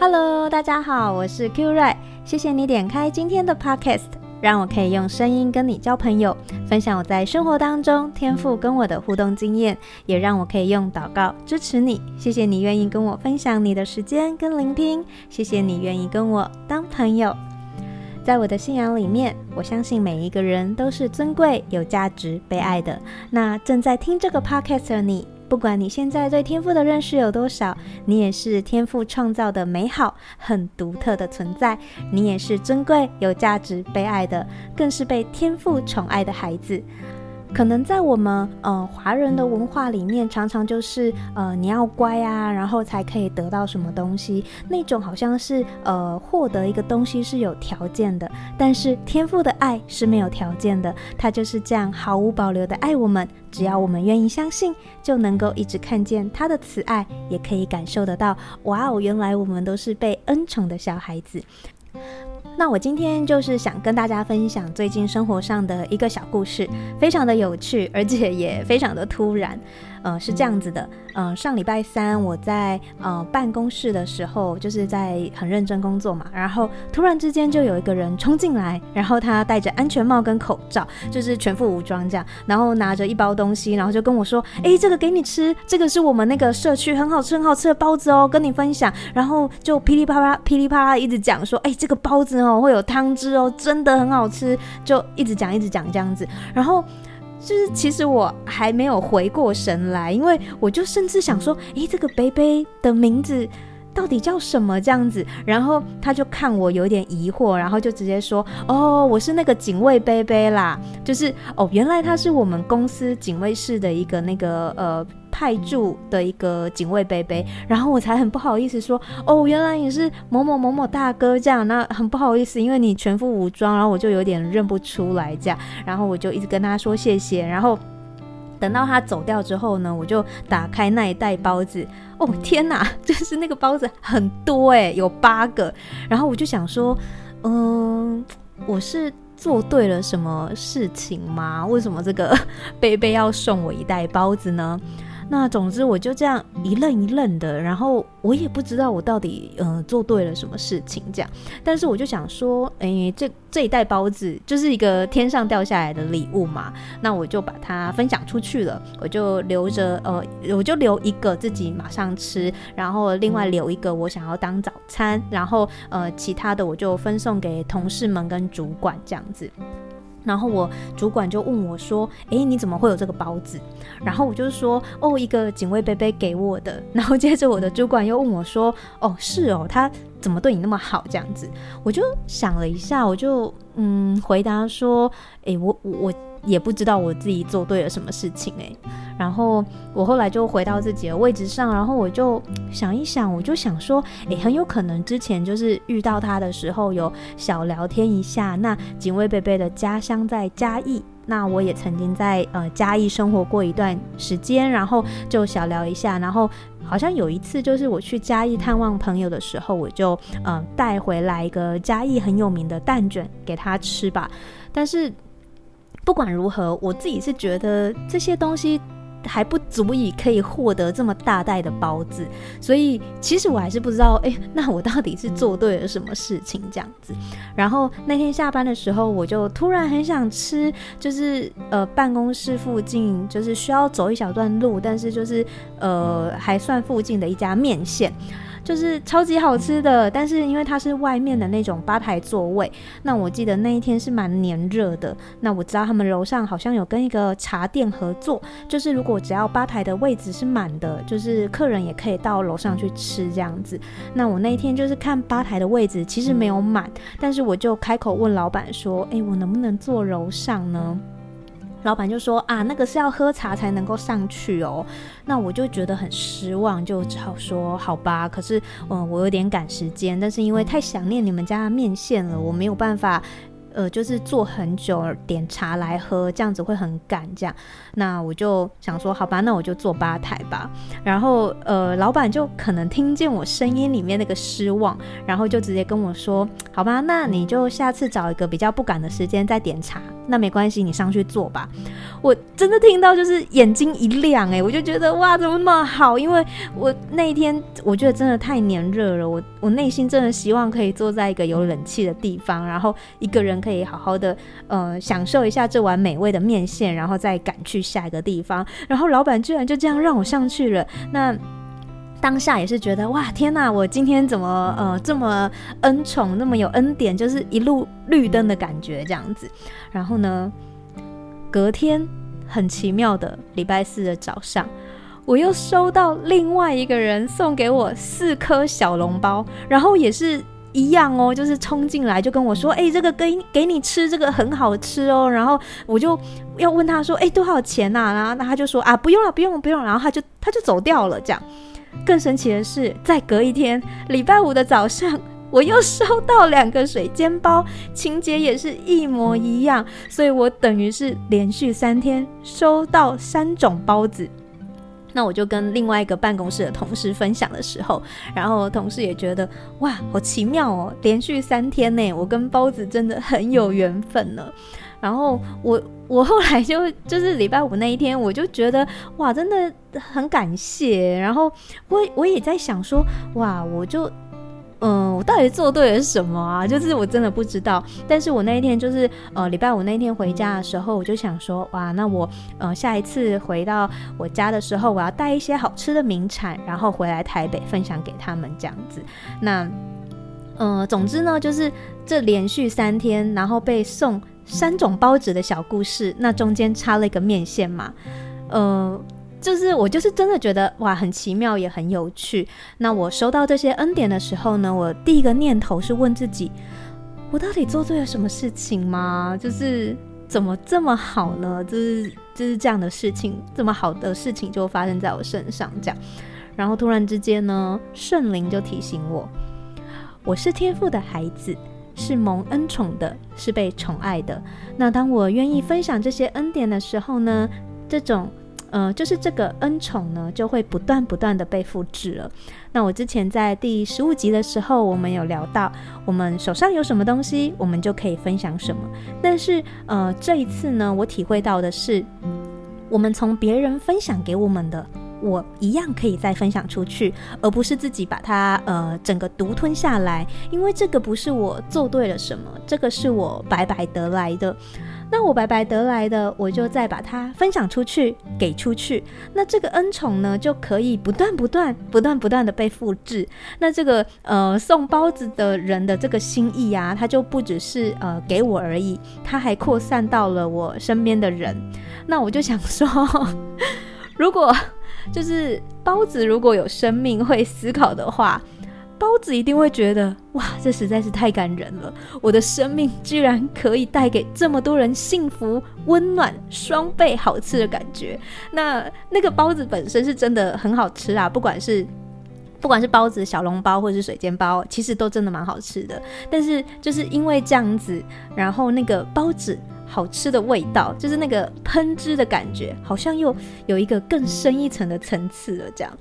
Hello，大家好，我是 Q Ray，谢谢你点开今天的 Podcast，让我可以用声音跟你交朋友，分享我在生活当中天赋跟我的互动经验，也让我可以用祷告支持你。谢谢你愿意跟我分享你的时间跟聆听，谢谢你愿意跟我当朋友。在我的信仰里面，我相信每一个人都是尊贵、有价值、被爱的。那正在听这个 Podcast 的你。不管你现在对天赋的认识有多少，你也是天赋创造的美好、很独特的存在。你也是尊贵、有价值、被爱的，更是被天赋宠爱的孩子。可能在我们呃华人的文化里面，常常就是呃你要乖啊，然后才可以得到什么东西，那种好像是呃获得一个东西是有条件的。但是天父的爱是没有条件的，他就是这样毫无保留的爱我们，只要我们愿意相信，就能够一直看见他的慈爱，也可以感受得到，哇哦，原来我们都是被恩宠的小孩子。那我今天就是想跟大家分享最近生活上的一个小故事，非常的有趣，而且也非常的突然。呃，是这样子的，嗯、呃，上礼拜三我在呃办公室的时候，就是在很认真工作嘛，然后突然之间就有一个人冲进来，然后他戴着安全帽跟口罩，就是全副武装这样，然后拿着一包东西，然后就跟我说：“哎，这个给你吃，这个是我们那个社区很好吃很好吃的包子哦，跟你分享。”然后就噼里啪啦噼里啪啦一直讲说：“哎，这个包子哦会有汤汁哦，真的很好吃。”就一直讲一直讲这样子，然后。就是其实我还没有回过神来，因为我就甚至想说，诶，这个杯杯的名字到底叫什么这样子？然后他就看我有点疑惑，然后就直接说，哦，我是那个警卫杯杯啦，就是哦，原来他是我们公司警卫室的一个那个呃。派驻的一个警卫杯杯，然后我才很不好意思说，哦，原来你是某某某某大哥这样，那很不好意思，因为你全副武装，然后我就有点认不出来这样，然后我就一直跟他说谢谢，然后等到他走掉之后呢，我就打开那一袋包子，哦天哪，就是那个包子很多诶，有八个，然后我就想说，嗯，我是做对了什么事情吗？为什么这个 杯杯要送我一袋包子呢？那总之我就这样一愣一愣的，然后我也不知道我到底呃做对了什么事情这样，但是我就想说，诶，这这一袋包子就是一个天上掉下来的礼物嘛，那我就把它分享出去了，我就留着呃，我就留一个自己马上吃，然后另外留一个我想要当早餐，然后呃其他的我就分送给同事们跟主管这样子。然后我主管就问我说：“诶，你怎么会有这个包子？”然后我就说：“哦，一个警卫伯伯给我的。”然后接着我的主管又问我说：“哦，是哦，他怎么对你那么好？”这样子，我就想了一下，我就嗯回答说：“诶，我我。”也不知道我自己做对了什么事情欸，然后我后来就回到自己的位置上，然后我就想一想，我就想说，诶，很有可能之前就是遇到他的时候有小聊天一下。那警卫贝贝的家乡在嘉义，那我也曾经在呃嘉义生活过一段时间，然后就小聊一下。然后好像有一次就是我去嘉义探望朋友的时候，我就呃带回来一个嘉义很有名的蛋卷给他吃吧，但是。不管如何，我自己是觉得这些东西还不足以可以获得这么大袋的包子，所以其实我还是不知道，哎，那我到底是做对了什么事情这样子。然后那天下班的时候，我就突然很想吃，就是呃办公室附近就是需要走一小段路，但是就是呃还算附近的一家面线。就是超级好吃的，但是因为它是外面的那种吧台座位，那我记得那一天是蛮黏热的。那我知道他们楼上好像有跟一个茶店合作，就是如果只要吧台的位置是满的，就是客人也可以到楼上去吃这样子。那我那一天就是看吧台的位置其实没有满，但是我就开口问老板说：“诶，我能不能坐楼上呢？”老板就说啊，那个是要喝茶才能够上去哦。那我就觉得很失望，就只好说好吧。可是，嗯，我有点赶时间，但是因为太想念你们家的面线了，我没有办法，呃，就是坐很久点茶来喝，这样子会很赶。这样，那我就想说好吧，那我就坐吧台吧。然后，呃，老板就可能听见我声音里面那个失望，然后就直接跟我说，好吧，那你就下次找一个比较不赶的时间再点茶。那没关系，你上去坐吧。我真的听到就是眼睛一亮，诶，我就觉得哇，怎么那么好？因为我那一天我觉得真的太黏热了，我我内心真的希望可以坐在一个有冷气的地方，然后一个人可以好好的呃享受一下这碗美味的面线，然后再赶去下一个地方。然后老板居然就这样让我上去了，那。当下也是觉得哇天哪，我今天怎么呃这么恩宠，那么有恩典，就是一路绿灯的感觉这样子。然后呢，隔天很奇妙的礼拜四的早上，我又收到另外一个人送给我四颗小笼包，然后也是一样哦，就是冲进来就跟我说，哎，这个给给你吃，这个很好吃哦。然后我就要问他说，哎，多少钱呐？然后他就说啊，不用了，不用了，不用了。然后他就他就走掉了，这样。更神奇的是，再隔一天，礼拜五的早上，我又收到两个水煎包，情节也是一模一样，所以我等于是连续三天收到三种包子。那我就跟另外一个办公室的同事分享的时候，然后同事也觉得哇，好奇妙哦，连续三天呢，我跟包子真的很有缘分呢。然后我我后来就就是礼拜五那一天，我就觉得哇，真的很感谢。然后我我也在想说，哇，我就嗯，我到底做对了什么啊？就是我真的不知道。但是我那一天就是呃礼拜五那一天回家的时候，我就想说，哇，那我呃下一次回到我家的时候，我要带一些好吃的名产，然后回来台北分享给他们这样子。那、呃，总之呢，就是这连续三天，然后被送。三种包子的小故事，那中间插了一个面线嘛，呃，就是我就是真的觉得哇，很奇妙也很有趣。那我收到这些恩典的时候呢，我第一个念头是问自己，我到底做对了什么事情吗？就是怎么这么好呢？就是就是这样的事情，这么好的事情就发生在我身上这样。然后突然之间呢，圣灵就提醒我，我是天父的孩子。是蒙恩宠的，是被宠爱的。那当我愿意分享这些恩典的时候呢，这种，呃，就是这个恩宠呢，就会不断不断的被复制了。那我之前在第十五集的时候，我们有聊到，我们手上有什么东西，我们就可以分享什么。但是，呃，这一次呢，我体会到的是，我们从别人分享给我们的。我一样可以再分享出去，而不是自己把它呃整个独吞下来，因为这个不是我做对了什么，这个是我白白得来的。那我白白得来的，我就再把它分享出去，给出去。那这个恩宠呢，就可以不断不断、不断不断的被复制。那这个呃送包子的人的这个心意啊，他就不只是呃给我而已，他还扩散到了我身边的人。那我就想说，如果就是包子如果有生命会思考的话，包子一定会觉得哇，这实在是太感人了！我的生命居然可以带给这么多人幸福、温暖、双倍好吃的感觉。那那个包子本身是真的很好吃啊，不管是不管是包子、小笼包或是水煎包，其实都真的蛮好吃的。但是就是因为这样子，然后那个包子。好吃的味道，就是那个喷汁的感觉，好像又有一个更深一层的层次了。这样，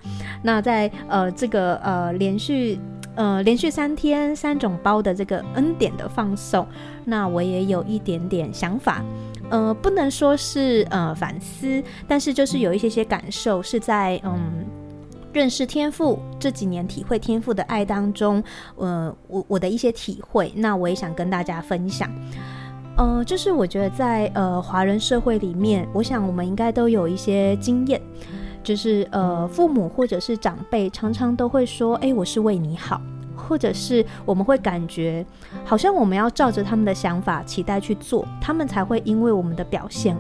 那在呃这个呃连续呃连续三天三种包的这个恩典的放送，那我也有一点点想法，呃不能说是呃反思，但是就是有一些些感受，是在嗯认识天赋这几年体会天赋的爱当中，呃我我的一些体会，那我也想跟大家分享。呃，就是我觉得在呃华人社会里面，我想我们应该都有一些经验，就是呃父母或者是长辈常常都会说，哎，我是为你好，或者是我们会感觉好像我们要照着他们的想法、期待去做，他们才会因为我们的表现。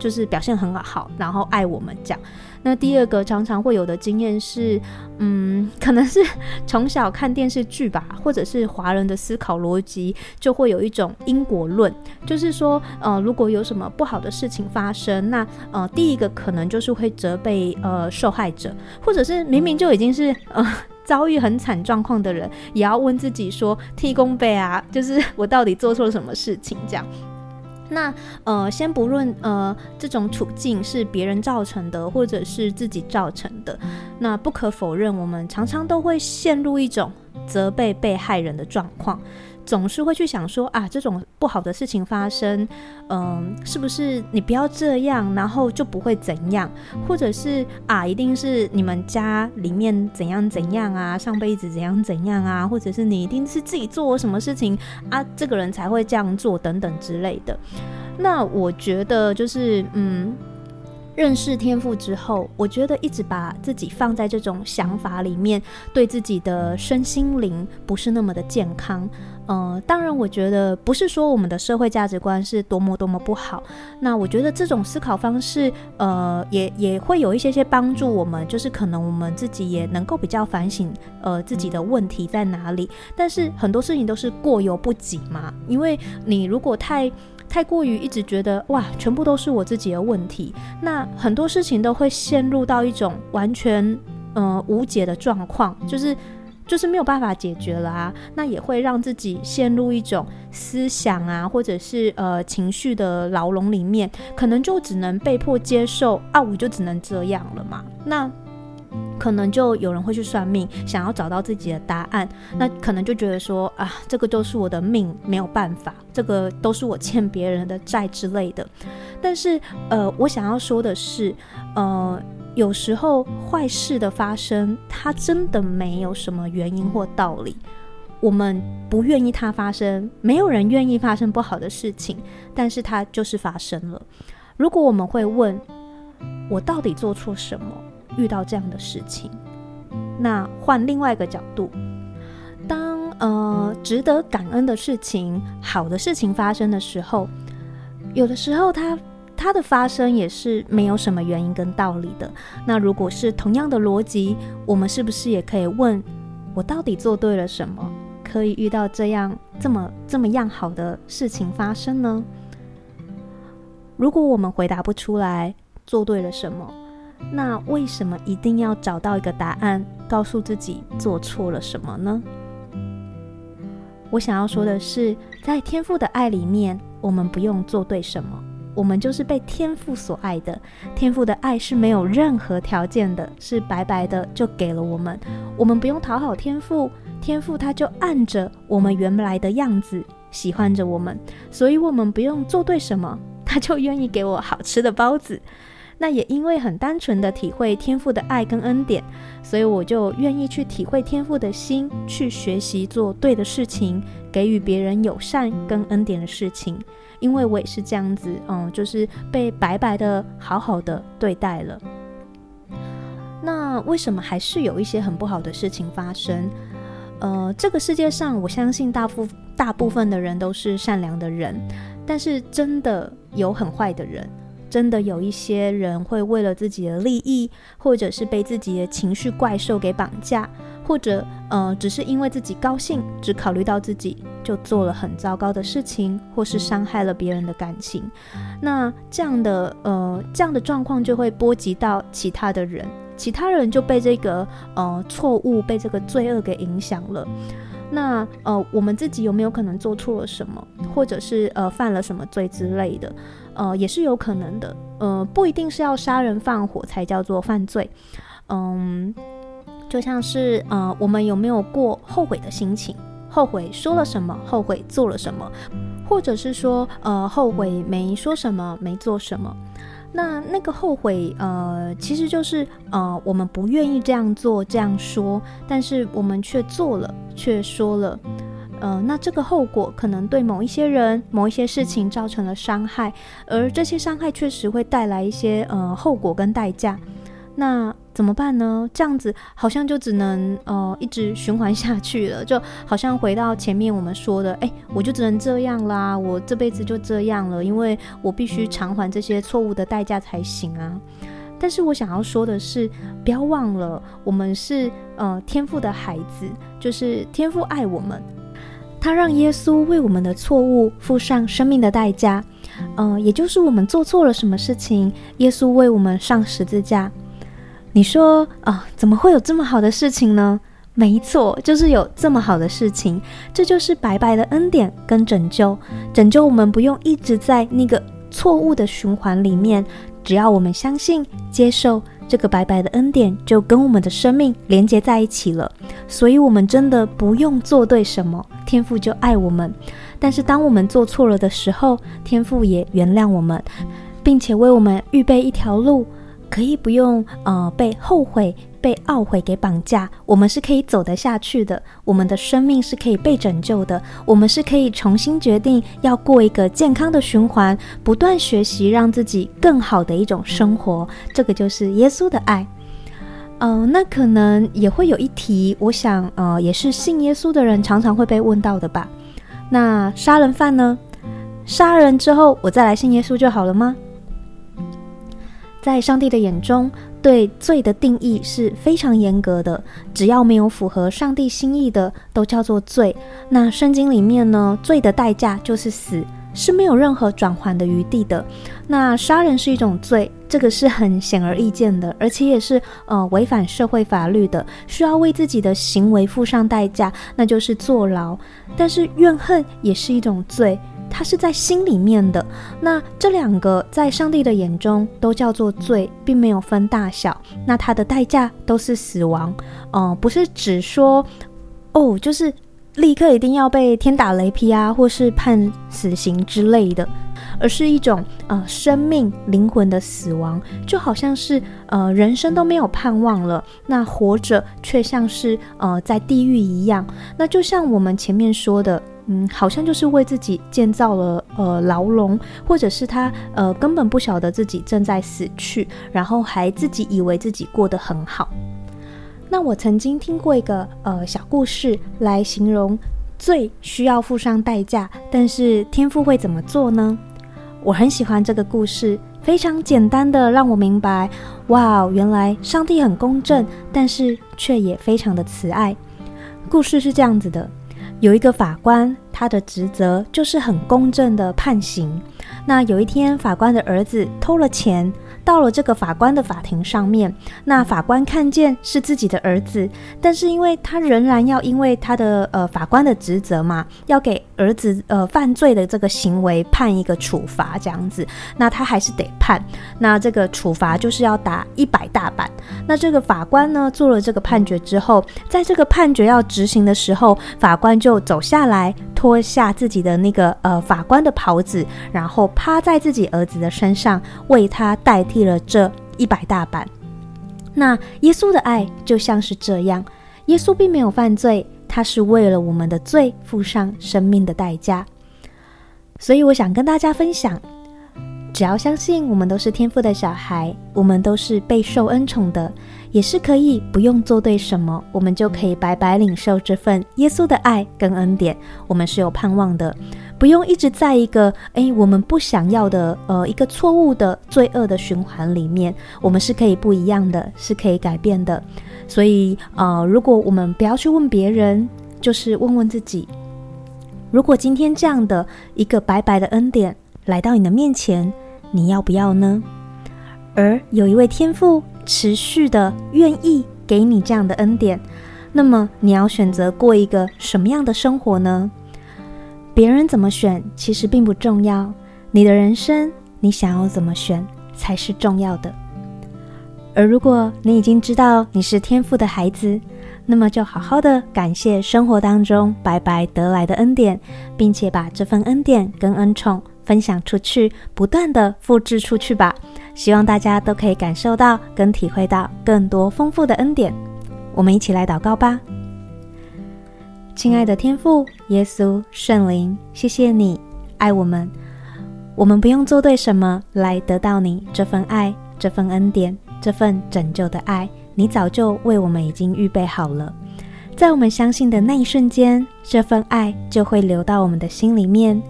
就是表现很好，然后爱我们这样。那第二个常常会有的经验是，嗯，可能是 从小看电视剧吧，或者是华人的思考逻辑，就会有一种因果论，就是说，呃，如果有什么不好的事情发生，那呃，第一个可能就是会责备呃受害者，或者是明明就已经是呃 遭遇很惨状况的人，也要问自己说，天公伯啊，就是我到底做错了什么事情这样。那呃，先不论呃这种处境是别人造成的，或者是自己造成的，那不可否认，我们常常都会陷入一种责备被害人的状况。总是会去想说啊，这种不好的事情发生，嗯、呃，是不是你不要这样，然后就不会怎样？或者是啊，一定是你们家里面怎样怎样啊，上辈子怎样怎样啊，或者是你一定是自己做了什么事情啊，这个人才会这样做等等之类的。那我觉得就是嗯。认识天赋之后，我觉得一直把自己放在这种想法里面，对自己的身心灵不是那么的健康。呃，当然，我觉得不是说我们的社会价值观是多么多么不好。那我觉得这种思考方式，呃，也也会有一些些帮助我们，就是可能我们自己也能够比较反省，呃，自己的问题在哪里。但是很多事情都是过犹不及嘛，因为你如果太太过于一直觉得哇，全部都是我自己的问题，那很多事情都会陷入到一种完全呃无解的状况，就是就是没有办法解决了啊。那也会让自己陷入一种思想啊，或者是呃情绪的牢笼里面，可能就只能被迫接受啊，我就只能这样了嘛。那。可能就有人会去算命，想要找到自己的答案，那可能就觉得说啊，这个都是我的命，没有办法，这个都是我欠别人的债之类的。但是，呃，我想要说的是，呃，有时候坏事的发生，它真的没有什么原因或道理。我们不愿意它发生，没有人愿意发生不好的事情，但是它就是发生了。如果我们会问，我到底做错什么？遇到这样的事情，那换另外一个角度，当呃值得感恩的事情、好的事情发生的时候，有的时候它它的发生也是没有什么原因跟道理的。那如果是同样的逻辑，我们是不是也可以问：我到底做对了什么，可以遇到这样这么这么样好的事情发生呢？如果我们回答不出来，做对了什么？那为什么一定要找到一个答案，告诉自己做错了什么呢？我想要说的是，在天赋的爱里面，我们不用做对什么，我们就是被天赋所爱的。天赋的爱是没有任何条件的，是白白的就给了我们。我们不用讨好天赋，天赋他就按着我们原来的样子喜欢着我们，所以我们不用做对什么，他就愿意给我好吃的包子。那也因为很单纯的体会天父的爱跟恩典，所以我就愿意去体会天父的心，去学习做对的事情，给予别人友善跟恩典的事情。因为我也是这样子，嗯，就是被白白的好好的对待了。那为什么还是有一些很不好的事情发生？呃，这个世界上，我相信大部大部分的人都是善良的人，但是真的有很坏的人。真的有一些人会为了自己的利益，或者是被自己的情绪怪兽给绑架，或者呃，只是因为自己高兴，只考虑到自己，就做了很糟糕的事情，或是伤害了别人的感情。那这样的呃，这样的状况就会波及到其他的人，其他人就被这个呃错误，被这个罪恶给影响了。那呃，我们自己有没有可能做错了什么，或者是呃犯了什么罪之类的？呃，也是有可能的。呃，不一定是要杀人放火才叫做犯罪。嗯，就像是呃，我们有没有过后悔的心情？后悔说了什么？后悔做了什么？或者是说呃，后悔没说什么，没做什么？那那个后悔，呃，其实就是呃，我们不愿意这样做、这样说，但是我们却做了，却说了。呃，那这个后果可能对某一些人、某一些事情造成了伤害，而这些伤害确实会带来一些呃后果跟代价。那怎么办呢？这样子好像就只能呃一直循环下去了，就好像回到前面我们说的，哎，我就只能这样啦，我这辈子就这样了，因为我必须偿还这些错误的代价才行啊。但是我想要说的是，不要忘了，我们是呃天赋的孩子，就是天赋爱我们。他让耶稣为我们的错误付上生命的代价，呃，也就是我们做错了什么事情，耶稣为我们上十字架。你说啊，怎么会有这么好的事情呢？没错，就是有这么好的事情，这就是白白的恩典跟拯救，拯救我们不用一直在那个错误的循环里面，只要我们相信、接受，这个白白的恩典就跟我们的生命连接在一起了。所以，我们真的不用做对什么，天父就爱我们。但是，当我们做错了的时候，天父也原谅我们，并且为我们预备一条路，可以不用呃被后悔。被懊悔给绑架，我们是可以走得下去的。我们的生命是可以被拯救的。我们是可以重新决定要过一个健康的循环，不断学习，让自己更好的一种生活。这个就是耶稣的爱。嗯、那可能也会有一题，我想，呃，也是信耶稣的人常常会被问到的吧？那杀人犯呢？杀人之后，我再来信耶稣就好了吗？在上帝的眼中。对罪的定义是非常严格的，只要没有符合上帝心意的，都叫做罪。那圣经里面呢，罪的代价就是死，是没有任何转圜的余地的。那杀人是一种罪，这个是很显而易见的，而且也是呃违反社会法律的，需要为自己的行为付上代价，那就是坐牢。但是怨恨也是一种罪。它是在心里面的，那这两个在上帝的眼中都叫做罪，并没有分大小。那它的代价都是死亡，嗯、呃，不是只说哦，就是立刻一定要被天打雷劈啊，或是判死刑之类的，而是一种呃生命灵魂的死亡，就好像是呃人生都没有盼望了，那活着却像是呃在地狱一样。那就像我们前面说的。嗯，好像就是为自己建造了呃牢笼，或者是他呃根本不晓得自己正在死去，然后还自己以为自己过得很好。那我曾经听过一个呃小故事来形容最需要付上代价，但是天父会怎么做呢？我很喜欢这个故事，非常简单的让我明白，哇，原来上帝很公正，但是却也非常的慈爱。故事是这样子的。有一个法官，他的职责就是很公正的判刑。那有一天，法官的儿子偷了钱。到了这个法官的法庭上面，那法官看见是自己的儿子，但是因为他仍然要因为他的呃法官的职责嘛，要给儿子呃犯罪的这个行为判一个处罚这样子，那他还是得判。那这个处罚就是要打一百大板。那这个法官呢，做了这个判决之后，在这个判决要执行的时候，法官就走下来，脱下自己的那个呃法官的袍子，然后趴在自己儿子的身上，为他代替了这一百大板。那耶稣的爱就像是这样，耶稣并没有犯罪，他是为了我们的罪付上生命的代价。所以我想跟大家分享，只要相信我们都是天赋的小孩，我们都是备受恩宠的。也是可以不用做对什么，我们就可以白白领受这份耶稣的爱跟恩典。我们是有盼望的，不用一直在一个诶我们不想要的呃一个错误的罪恶的循环里面。我们是可以不一样的，是可以改变的。所以呃，如果我们不要去问别人，就是问问自己：如果今天这样的一个白白的恩典来到你的面前，你要不要呢？而有一位天父。持续的愿意给你这样的恩典，那么你要选择过一个什么样的生活呢？别人怎么选其实并不重要，你的人生你想要怎么选才是重要的。而如果你已经知道你是天父的孩子，那么就好好的感谢生活当中白白得来的恩典，并且把这份恩典跟恩宠分享出去，不断的复制出去吧。希望大家都可以感受到跟体会到更多丰富的恩典。我们一起来祷告吧。亲爱的天父耶稣圣灵，谢谢你爱我们，我们不用做对什么来得到你这份爱、这份恩典、这份拯救的爱，你早就为我们已经预备好了。在我们相信的那一瞬间，这份爱就会流到我们的心里面，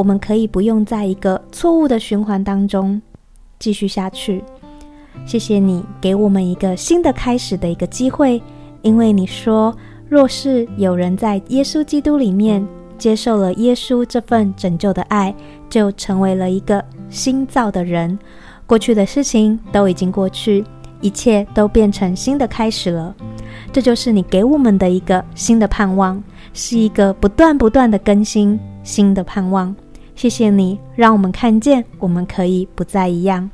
我们可以不用在一个错误的循环当中。继续下去，谢谢你给我们一个新的开始的一个机会，因为你说，若是有人在耶稣基督里面接受了耶稣这份拯救的爱，就成为了一个新造的人，过去的事情都已经过去，一切都变成新的开始了。这就是你给我们的一个新的盼望，是一个不断不断的更新，新的盼望。谢谢你，让我们看见我们可以不再一样。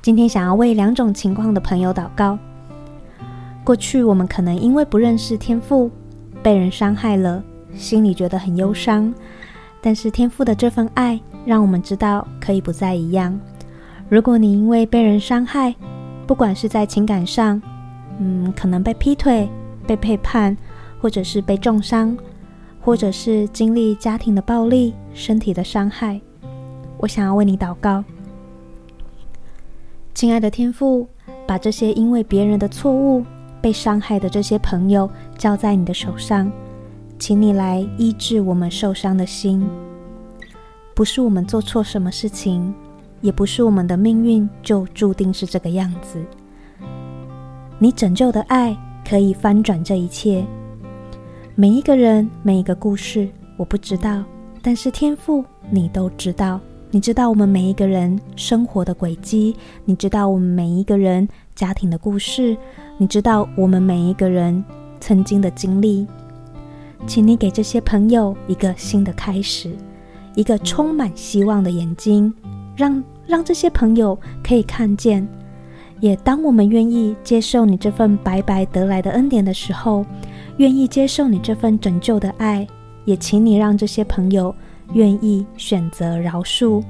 今天想要为两种情况的朋友祷告。过去我们可能因为不认识天赋，被人伤害了，心里觉得很忧伤。但是天赋的这份爱，让我们知道可以不再一样。如果你因为被人伤害，不管是在情感上，嗯，可能被劈腿、被背叛，或者是被重伤。或者是经历家庭的暴力、身体的伤害，我想要为你祷告，亲爱的天父，把这些因为别人的错误被伤害的这些朋友交在你的手上，请你来医治我们受伤的心。不是我们做错什么事情，也不是我们的命运就注定是这个样子。你拯救的爱可以翻转这一切。每一个人，每一个故事，我不知道，但是天赋，你都知道。你知道我们每一个人生活的轨迹，你知道我们每一个人家庭的故事，你知道我们每一个人曾经的经历。请你给这些朋友一个新的开始，一个充满希望的眼睛，让让这些朋友可以看见。也当我们愿意接受你这份白白得来的恩典的时候，愿意接受你这份拯救的爱，也请你让这些朋友愿意选择饶恕，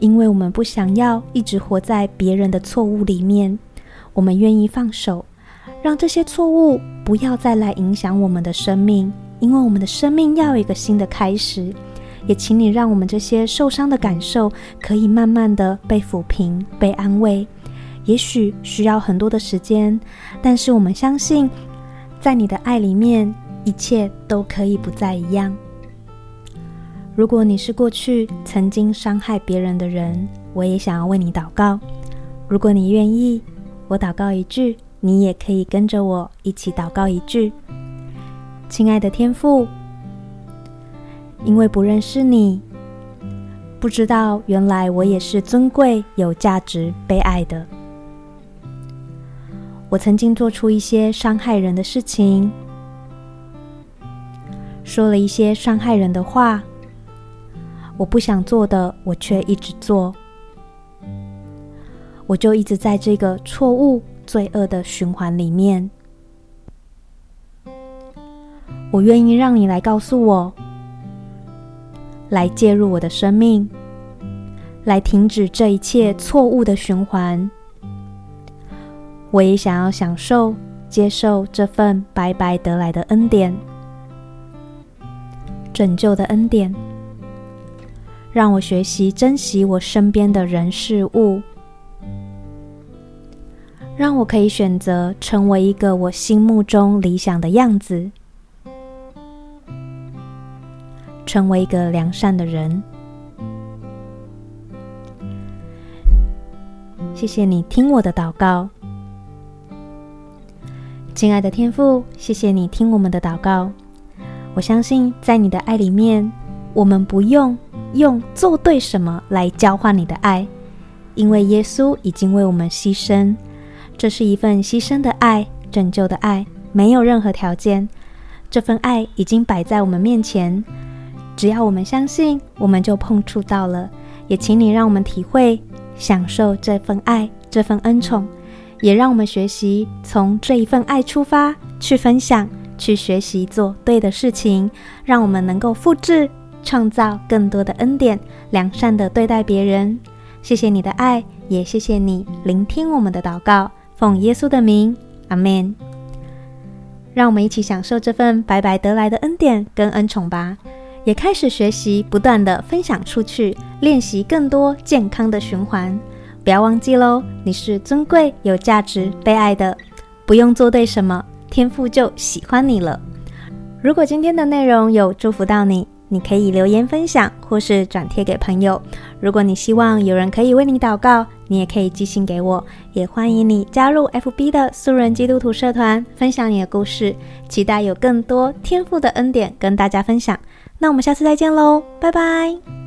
因为我们不想要一直活在别人的错误里面，我们愿意放手，让这些错误不要再来影响我们的生命，因为我们的生命要有一个新的开始。也请你让我们这些受伤的感受可以慢慢的被抚平、被安慰，也许需要很多的时间，但是我们相信。在你的爱里面，一切都可以不再一样。如果你是过去曾经伤害别人的人，我也想要为你祷告。如果你愿意，我祷告一句，你也可以跟着我一起祷告一句。亲爱的天父，因为不认识你，不知道原来我也是尊贵、有价值、被爱的。我曾经做出一些伤害人的事情，说了一些伤害人的话。我不想做的，我却一直做，我就一直在这个错误、罪恶的循环里面。我愿意让你来告诉我，来介入我的生命，来停止这一切错误的循环。我也想要享受、接受这份白白得来的恩典，拯救的恩典，让我学习珍惜我身边的人事物，让我可以选择成为一个我心目中理想的样子，成为一个良善的人。谢谢你听我的祷告。亲爱的天父，谢谢你听我们的祷告。我相信在你的爱里面，我们不用用做对什么来交换你的爱，因为耶稣已经为我们牺牲。这是一份牺牲的爱，拯救的爱，没有任何条件。这份爱已经摆在我们面前，只要我们相信，我们就碰触到了。也请你让我们体会、享受这份爱，这份恩宠。也让我们学习从这一份爱出发，去分享，去学习做对的事情，让我们能够复制、创造更多的恩典，良善的对待别人。谢谢你的爱，也谢谢你聆听我们的祷告，奉耶稣的名，阿门。让我们一起享受这份白白得来的恩典跟恩宠吧，也开始学习，不断的分享出去，练习更多健康的循环。不要忘记喽，你是尊贵、有价值、被爱的，不用做对什么，天父就喜欢你了。如果今天的内容有祝福到你，你可以留言分享或是转贴给朋友。如果你希望有人可以为你祷告，你也可以寄信给我。也欢迎你加入 FB 的素人基督徒社团，分享你的故事。期待有更多天赋的恩典跟大家分享。那我们下次再见喽，拜拜。